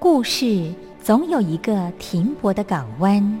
故事总有一个停泊的港湾。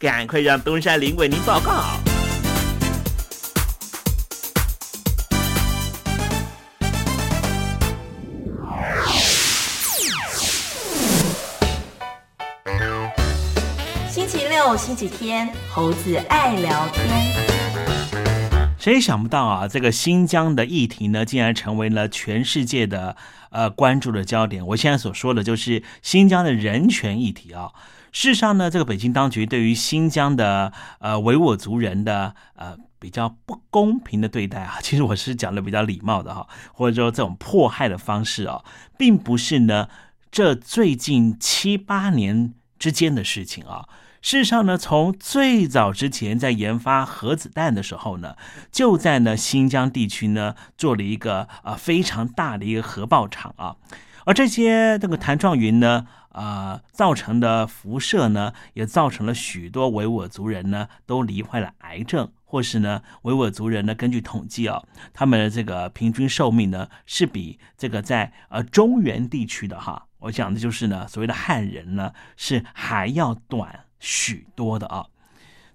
赶快让东山林为您报告。星期六、星期天，猴子爱聊天。谁想不到啊，这个新疆的议题呢，竟然成为了全世界的呃关注的焦点。我现在所说的就是新疆的人权议题啊。事实上呢，这个北京当局对于新疆的呃维吾尔族人的呃比较不公平的对待啊，其实我是讲的比较礼貌的哈，或者说这种迫害的方式啊，并不是呢这最近七八年之间的事情啊。事实上呢，从最早之前在研发核子弹的时候呢，就在呢新疆地区呢做了一个呃非常大的一个核爆场啊，而这些这个弹状云呢。啊，造成的辐射呢，也造成了许多维吾尔族人呢都罹患了癌症，或是呢维吾尔族人呢，根据统计啊，他们的这个平均寿命呢是比这个在呃中原地区的哈，我讲的就是呢所谓的汉人呢是还要短许多的啊。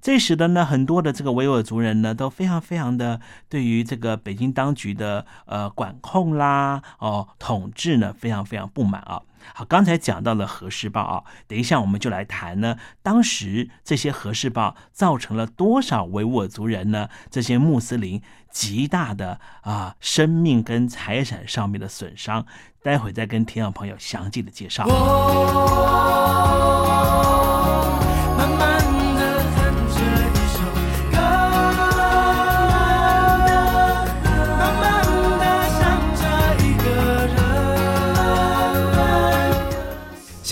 这使得呢很多的这个维吾尔族人呢都非常非常的对于这个北京当局的呃管控啦哦统治呢非常非常不满啊。好，刚才讲到了核试爆啊，等一下我们就来谈呢，当时这些核试爆造成了多少维吾尔族人呢？这些穆斯林极大的啊生命跟财产上面的损伤，待会再跟听众朋友详细的介绍。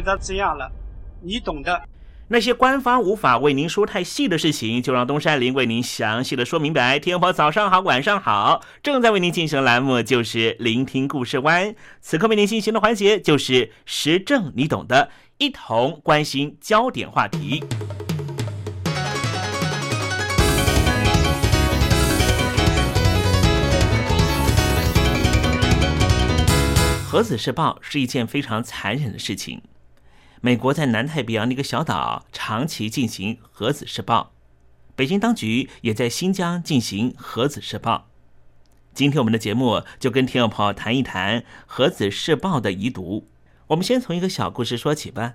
回答这样了，你懂的。那些官方无法为您说太细的事情，就让东山林为您详细的说明白。天婆早上好，晚上好，正在为您进行的栏目就是聆听故事湾。此刻为您进行的环节就是时政，你懂的，一同关心焦点话题。核子试爆是一件非常残忍的事情。美国在南太平洋的一个小岛长期进行核子试爆，北京当局也在新疆进行核子试爆。今天我们的节目就跟听众朋友谈一谈核子试爆的遗毒。我们先从一个小故事说起吧。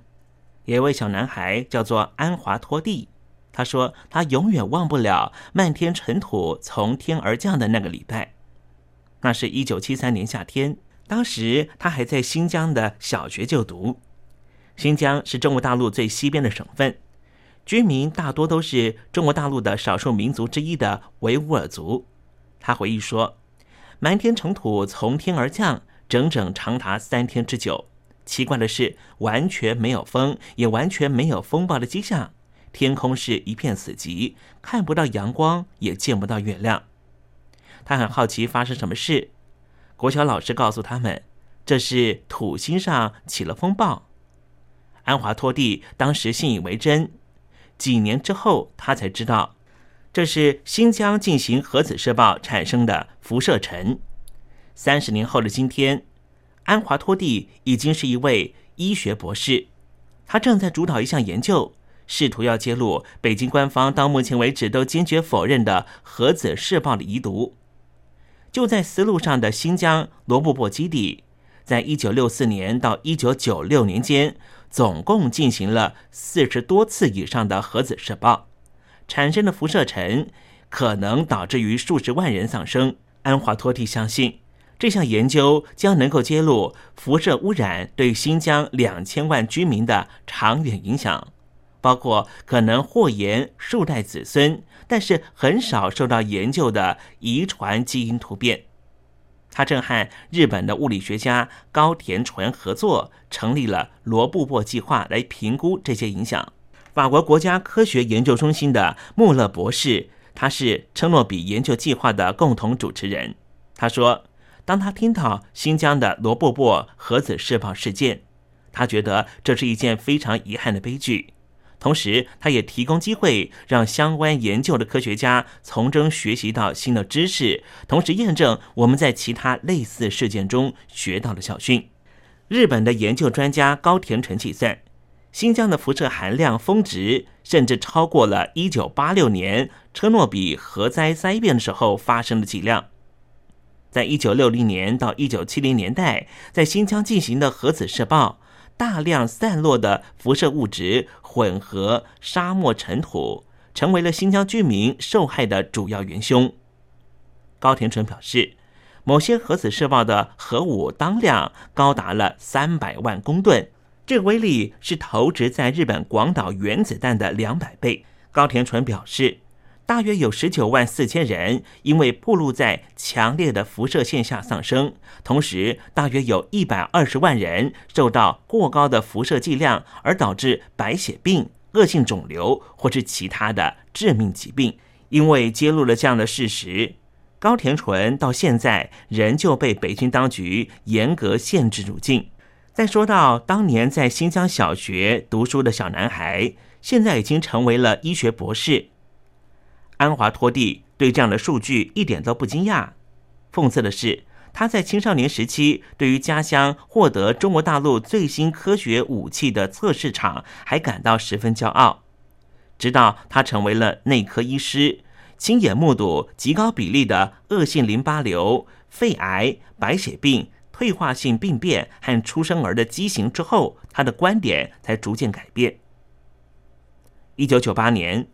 有一位小男孩叫做安华托蒂，他说他永远忘不了漫天尘土从天而降的那个礼拜。那是一九七三年夏天，当时他还在新疆的小学就读。新疆是中国大陆最西边的省份，居民大多都是中国大陆的少数民族之一的维吾尔族。他回忆说：“满天尘土从天而降，整整长达三天之久。奇怪的是，完全没有风，也完全没有风暴的迹象。天空是一片死寂，看不到阳光，也见不到月亮。”他很好奇发生什么事。国小老师告诉他们：“这是土星上起了风暴。”安华托蒂当时信以为真，几年之后他才知道，这是新疆进行核子试爆产生的辐射尘。三十年后的今天，安华托蒂已经是一位医学博士，他正在主导一项研究，试图要揭露北京官方到目前为止都坚决否认的核子试爆的遗毒。就在丝路上的新疆罗布泊基地，在一九六四年到一九九六年间。总共进行了四十多次以上的核子试爆，产生的辐射尘可能导致于数十万人丧生。安华托蒂相信，这项研究将能够揭露辐射污染对新疆两千万居民的长远影响，包括可能祸延数代子孙，但是很少受到研究的遗传基因突变。他正和日本的物理学家高田纯合作，成立了罗布泊计划来评估这些影响。法国国家科学研究中心的穆勒博士，他是车诺比研究计划的共同主持人。他说，当他听到新疆的罗布泊核子试爆事件，他觉得这是一件非常遗憾的悲剧。同时，他也提供机会让相关研究的科学家从中学习到新的知识，同时验证我们在其他类似事件中学到的教训。日本的研究专家高田纯计算，新疆的辐射含量峰值甚至超过了一九八六年车诺比核灾灾变的时候发生的剂量。在一九六零年到一九七零年代，在新疆进行的核子试爆。大量散落的辐射物质混合沙漠尘土，成为了新疆居民受害的主要元凶。高田纯表示，某些核子射爆的核武当量高达了三百万公吨，这威力是投掷在日本广岛原子弹的两百倍。高田纯表示。大约有十九万四千人因为暴露在强烈的辐射线下丧生，同时大约有一百二十万人受到过高的辐射剂量而导致白血病、恶性肿瘤或是其他的致命疾病。因为揭露了这样的事实，高田纯到现在仍旧被北京当局严格限制入境。再说到当年在新疆小学读书的小男孩，现在已经成为了医学博士。安华托蒂对这样的数据一点都不惊讶。讽刺的是，他在青少年时期对于家乡获得中国大陆最新科学武器的测试场还感到十分骄傲。直到他成为了内科医师，亲眼目睹极高比例的恶性淋巴瘤、肺癌、白血病、退化性病变和出生儿的畸形之后，他的观点才逐渐改变。一九九八年。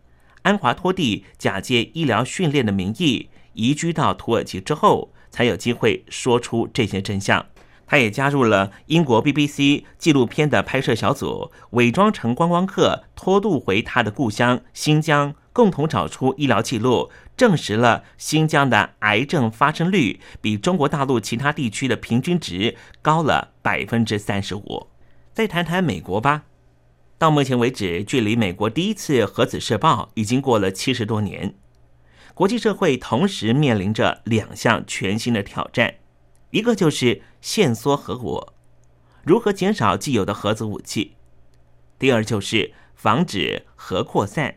安华托蒂假借医疗训练的名义移居到土耳其之后，才有机会说出这些真相。他也加入了英国 BBC 纪录片的拍摄小组，伪装成观光客拖渡回他的故乡新疆，共同找出医疗记录，证实了新疆的癌症发生率比中国大陆其他地区的平均值高了百分之三十五。再谈谈美国吧。到目前为止，距离美国第一次核子试爆已经过了七十多年。国际社会同时面临着两项全新的挑战，一个就是限缩核武，如何减少既有的核子武器；第二就是防止核扩散，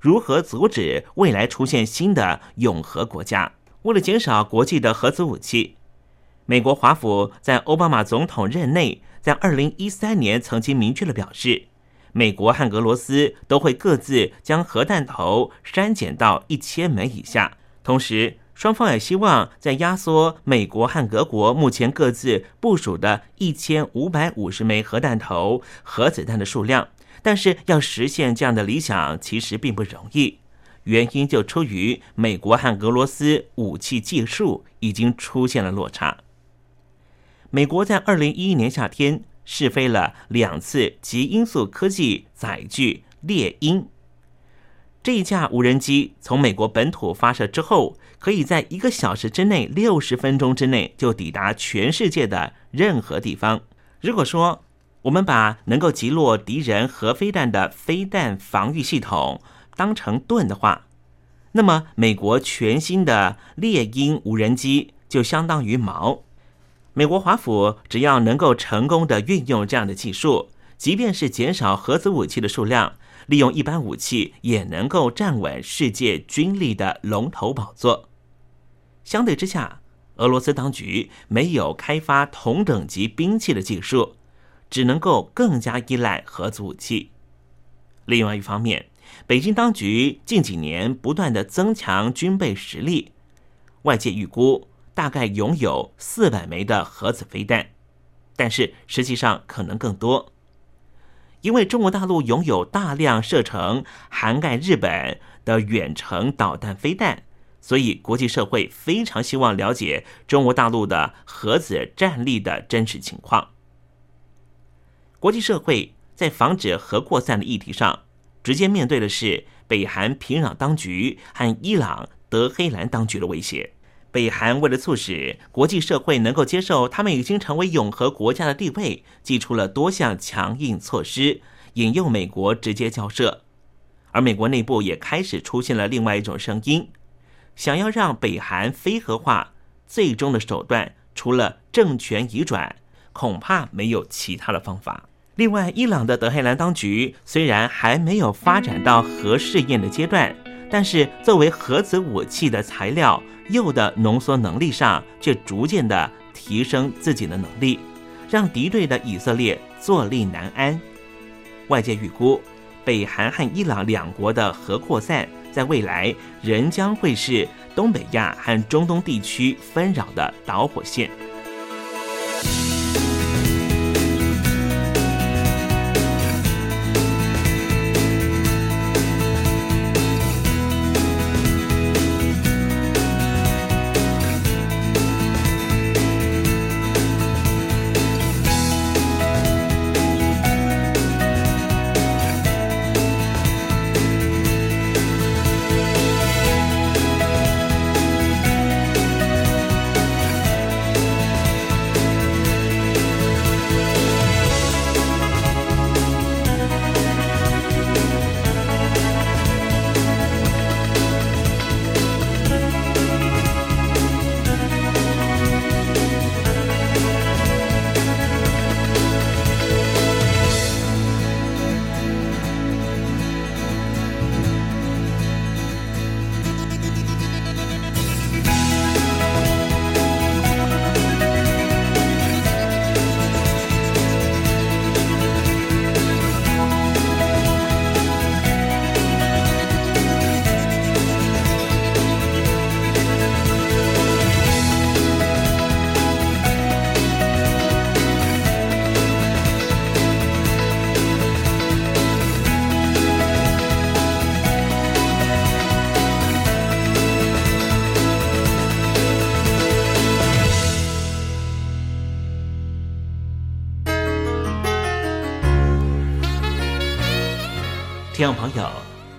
如何阻止未来出现新的永核国家。为了减少国际的核子武器，美国华府在奥巴马总统任内，在二零一三年曾经明确的表示。美国和俄罗斯都会各自将核弹头删减到一千枚以下，同时双方也希望在压缩美国和俄国目前各自部署的一千五百五十枚核弹头核子弹的数量。但是要实现这样的理想，其实并不容易，原因就出于美国和俄罗斯武器技术已经出现了落差。美国在二零一一年夏天。试飞了两次极音速科技载具猎鹰。这一架无人机从美国本土发射之后，可以在一个小时之内、六十分钟之内就抵达全世界的任何地方。如果说我们把能够击落敌人核飞弹的飞弹防御系统当成盾的话，那么美国全新的猎鹰无人机就相当于矛。美国华府只要能够成功的运用这样的技术，即便是减少核子武器的数量，利用一般武器也能够站稳世界军力的龙头宝座。相对之下，俄罗斯当局没有开发同等级兵器的技术，只能够更加依赖核子武器。另外一方面，北京当局近几年不断的增强军备实力，外界预估。大概拥有四百枚的核子飞弹，但是实际上可能更多，因为中国大陆拥有大量射程涵盖日本的远程导弹飞弹，所以国际社会非常希望了解中国大陆的核子战力的真实情况。国际社会在防止核扩散的议题上，直接面对的是北韩平壤当局和伊朗德黑兰当局的威胁。北韩为了促使国际社会能够接受他们已经成为永和国家的地位，祭出了多项强硬措施，引诱美国直接交涉。而美国内部也开始出现了另外一种声音，想要让北韩非核化，最终的手段除了政权移转，恐怕没有其他的方法。另外，伊朗的德黑兰当局虽然还没有发展到核试验的阶段。但是，作为核子武器的材料，铀的浓缩能力上却逐渐的提升自己的能力，让敌对的以色列坐立难安。外界预估，北韩和伊朗两国的核扩散，在未来仍将会是东北亚和中东地区纷扰的导火线。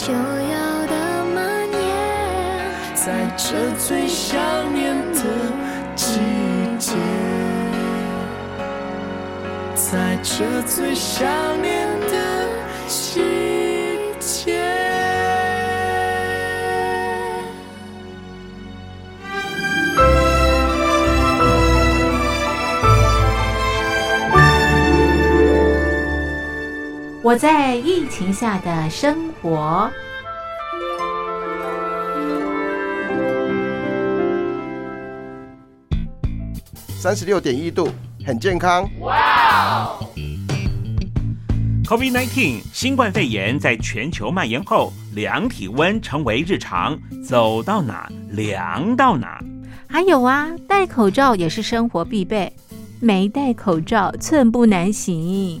可救药的蔓延，在这最想念的季节，在这最想念的季节。我在疫情下的生活。三十六点一度，很健康。COVID-19 新冠肺炎在全球蔓延后，量体温成为日常，走到哪量到哪。还有啊，戴口罩也是生活必备，没戴口罩寸步难行。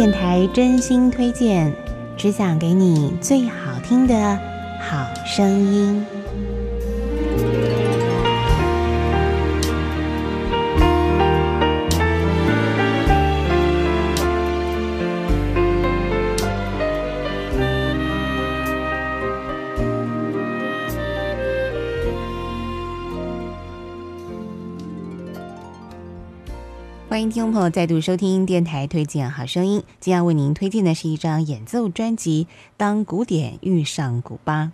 电台真心推荐，只想给你最好听的好声音。听众朋友再度收听电台推荐好声音。今天要为您推荐的是一张演奏专辑《当古典遇上古巴》。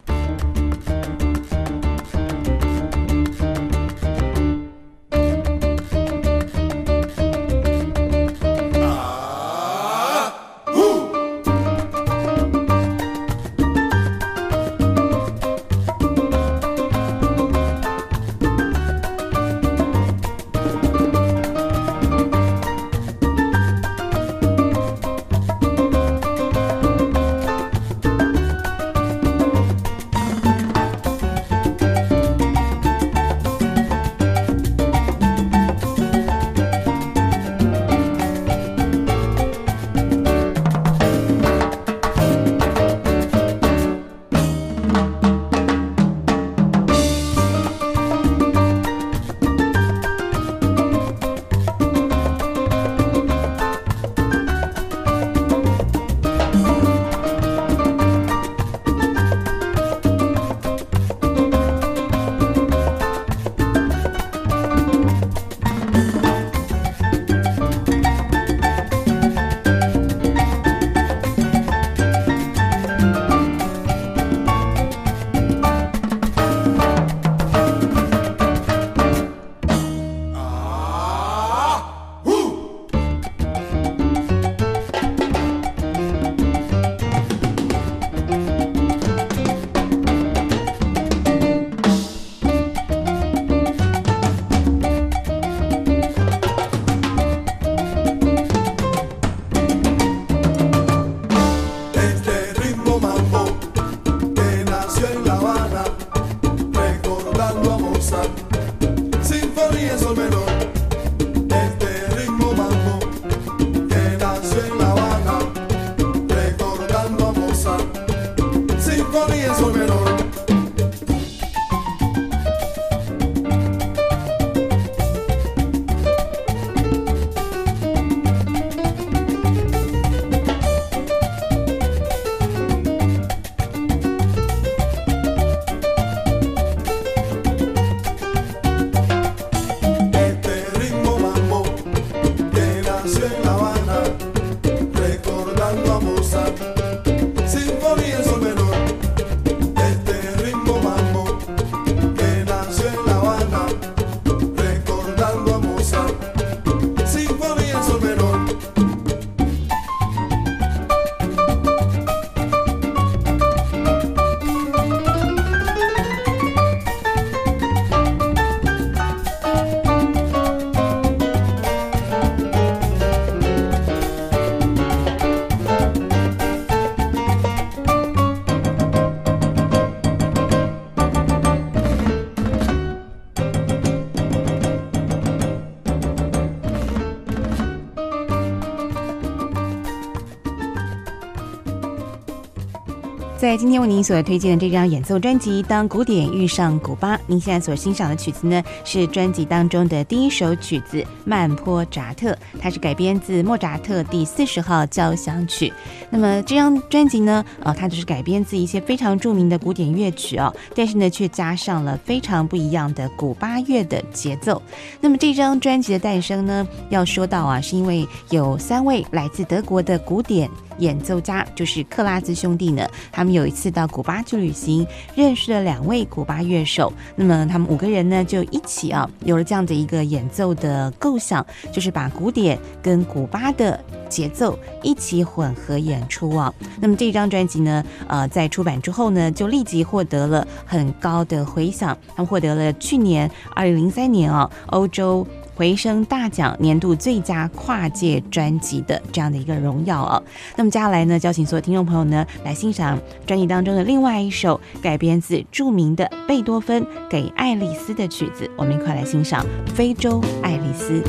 在今天为您所推荐的这张演奏专辑《当古典遇上古巴》，您现在所欣赏的曲子呢，是专辑当中的第一首曲子《曼波扎特》，它是改编自莫扎特第四十号交响曲。那么这张专辑呢，呃，它就是改编自一些非常著名的古典乐曲哦，但是呢，却加上了非常不一样的古巴乐的节奏。那么这张专辑的诞生呢，要说到啊，是因为有三位来自德国的古典。演奏家就是克拉兹兄弟呢，他们有一次到古巴去旅行，认识了两位古巴乐手。那么他们五个人呢，就一起啊，有了这样的一个演奏的构想，就是把古典跟古巴的节奏一起混合演出啊。那么这张专辑呢，呃，在出版之后呢，就立即获得了很高的回响，他们获得了去年二零零三年啊，欧洲。回声大奖年度最佳跨界专辑的这样的一个荣耀哦。那么接下来呢，邀请所有听众朋友呢来欣赏专辑当中的另外一首改编自著名的贝多芬给爱丽丝的曲子，我们一块来欣赏《非洲爱丽丝》。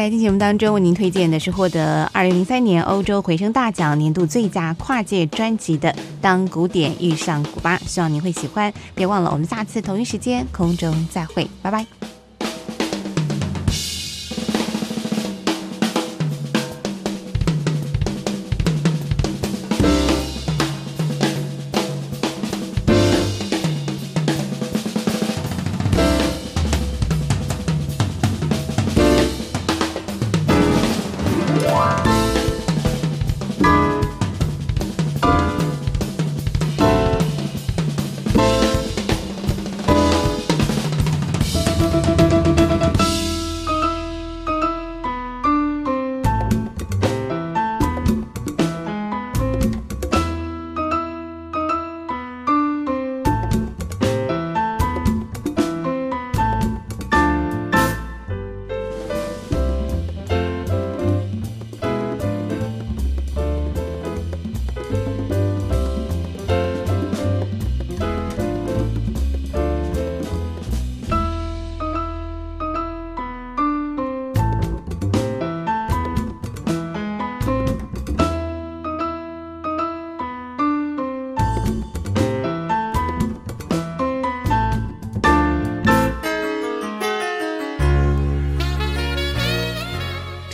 在今天节目当中为您推荐的是获得二零零三年欧洲回声大奖年度最佳跨界专辑的《当古典遇上古巴》，希望您会喜欢。别忘了，我们下次同一时间空中再会，拜拜。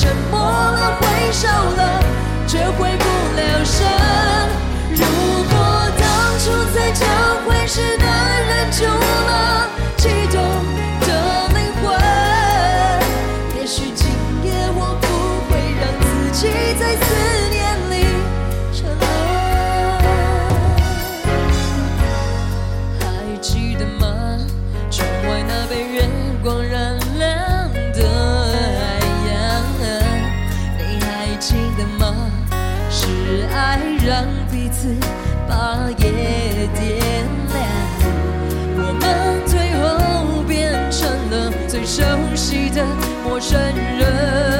沉默了，挥手了，却回不了神。如果当初在交会时能忍住了激动陌生人，